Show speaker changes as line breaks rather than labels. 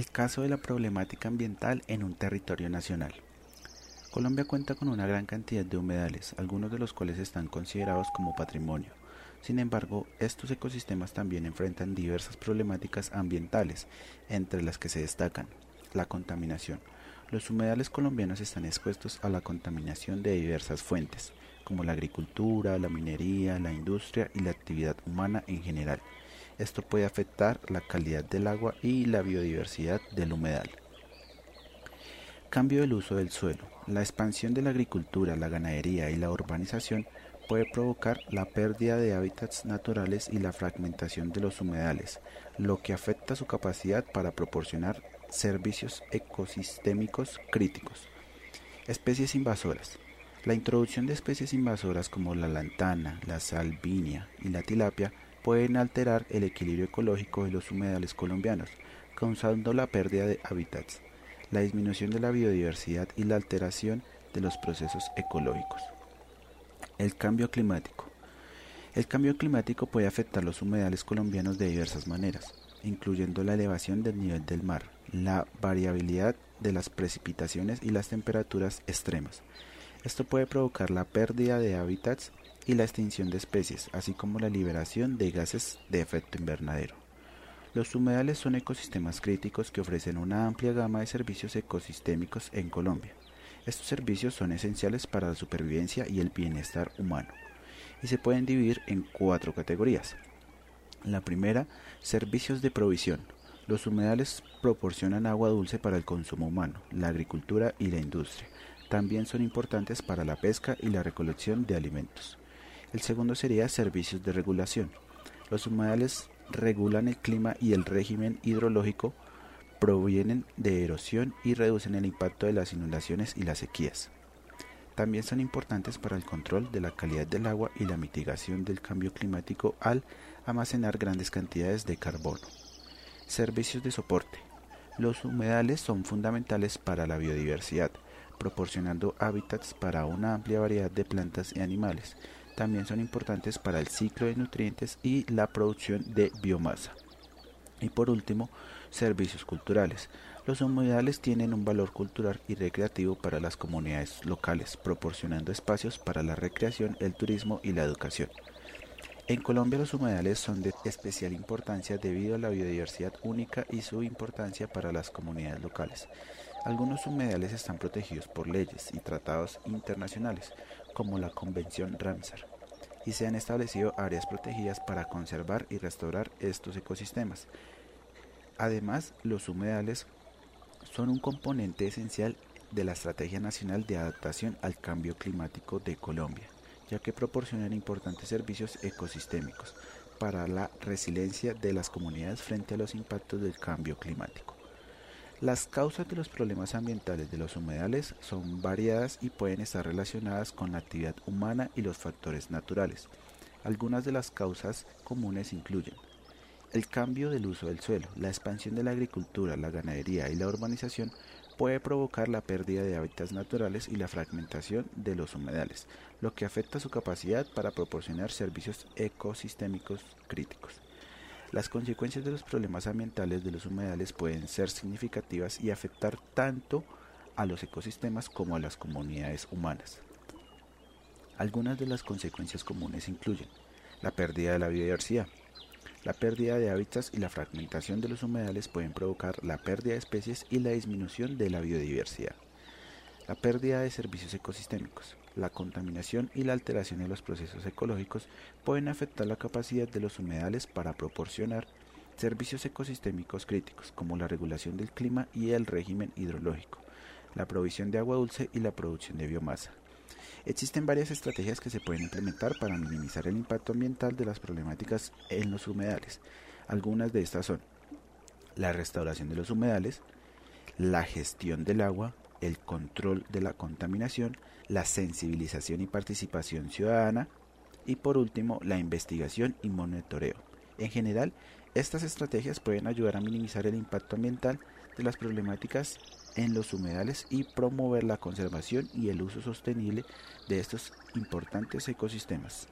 El caso de la problemática ambiental en un territorio nacional. Colombia cuenta con una gran cantidad de humedales, algunos de los cuales están considerados como patrimonio. Sin embargo, estos ecosistemas también enfrentan diversas problemáticas ambientales, entre las que se destacan la contaminación. Los humedales colombianos están expuestos a la contaminación de diversas fuentes, como la agricultura, la minería, la industria y la actividad humana en general. Esto puede afectar la calidad del agua y la biodiversidad del humedal. Cambio del uso del suelo. La expansión de la agricultura, la ganadería y la urbanización puede provocar la pérdida de hábitats naturales y la fragmentación de los humedales, lo que afecta su capacidad para proporcionar servicios ecosistémicos críticos. Especies invasoras. La introducción de especies invasoras como la lantana, la salvinia y la tilapia pueden alterar el equilibrio ecológico de los humedales colombianos, causando la pérdida de hábitats, la disminución de la biodiversidad y la alteración de los procesos ecológicos. El cambio climático. El cambio climático puede afectar los humedales colombianos de diversas maneras, incluyendo la elevación del nivel del mar, la variabilidad de las precipitaciones y las temperaturas extremas. Esto puede provocar la pérdida de hábitats y la extinción de especies, así como la liberación de gases de efecto invernadero. Los humedales son ecosistemas críticos que ofrecen una amplia gama de servicios ecosistémicos en Colombia. Estos servicios son esenciales para la supervivencia y el bienestar humano y se pueden dividir en cuatro categorías. La primera, servicios de provisión. Los humedales proporcionan agua dulce para el consumo humano, la agricultura y la industria. También son importantes para la pesca y la recolección de alimentos. El segundo sería servicios de regulación. Los humedales regulan el clima y el régimen hidrológico, provienen de erosión y reducen el impacto de las inundaciones y las sequías. También son importantes para el control de la calidad del agua y la mitigación del cambio climático al almacenar grandes cantidades de carbono. Servicios de soporte. Los humedales son fundamentales para la biodiversidad, proporcionando hábitats para una amplia variedad de plantas y animales, también son importantes para el ciclo de nutrientes y la producción de biomasa. Y por último, servicios culturales. Los humedales tienen un valor cultural y recreativo para las comunidades locales, proporcionando espacios para la recreación, el turismo y la educación. En Colombia los humedales son de especial importancia debido a la biodiversidad única y su importancia para las comunidades locales. Algunos humedales están protegidos por leyes y tratados internacionales, como la Convención Ramsar, y se han establecido áreas protegidas para conservar y restaurar estos ecosistemas. Además, los humedales son un componente esencial de la Estrategia Nacional de Adaptación al Cambio Climático de Colombia, ya que proporcionan importantes servicios ecosistémicos para la resiliencia de las comunidades frente a los impactos del cambio climático. Las causas de los problemas ambientales de los humedales son variadas y pueden estar relacionadas con la actividad humana y los factores naturales. Algunas de las causas comunes incluyen el cambio del uso del suelo, la expansión de la agricultura, la ganadería y la urbanización puede provocar la pérdida de hábitats naturales y la fragmentación de los humedales, lo que afecta su capacidad para proporcionar servicios ecosistémicos críticos. Las consecuencias de los problemas ambientales de los humedales pueden ser significativas y afectar tanto a los ecosistemas como a las comunidades humanas. Algunas de las consecuencias comunes incluyen la pérdida de la biodiversidad. La pérdida de hábitats y la fragmentación de los humedales pueden provocar la pérdida de especies y la disminución de la biodiversidad. La pérdida de servicios ecosistémicos la contaminación y la alteración de los procesos ecológicos pueden afectar la capacidad de los humedales para proporcionar servicios ecosistémicos críticos como la regulación del clima y el régimen hidrológico, la provisión de agua dulce y la producción de biomasa. Existen varias estrategias que se pueden implementar para minimizar el impacto ambiental de las problemáticas en los humedales. Algunas de estas son la restauración de los humedales, la gestión del agua, el control de la contaminación, la sensibilización y participación ciudadana y por último la investigación y monitoreo. En general, estas estrategias pueden ayudar a minimizar el impacto ambiental de las problemáticas en los humedales y promover la conservación y el uso sostenible de estos importantes ecosistemas.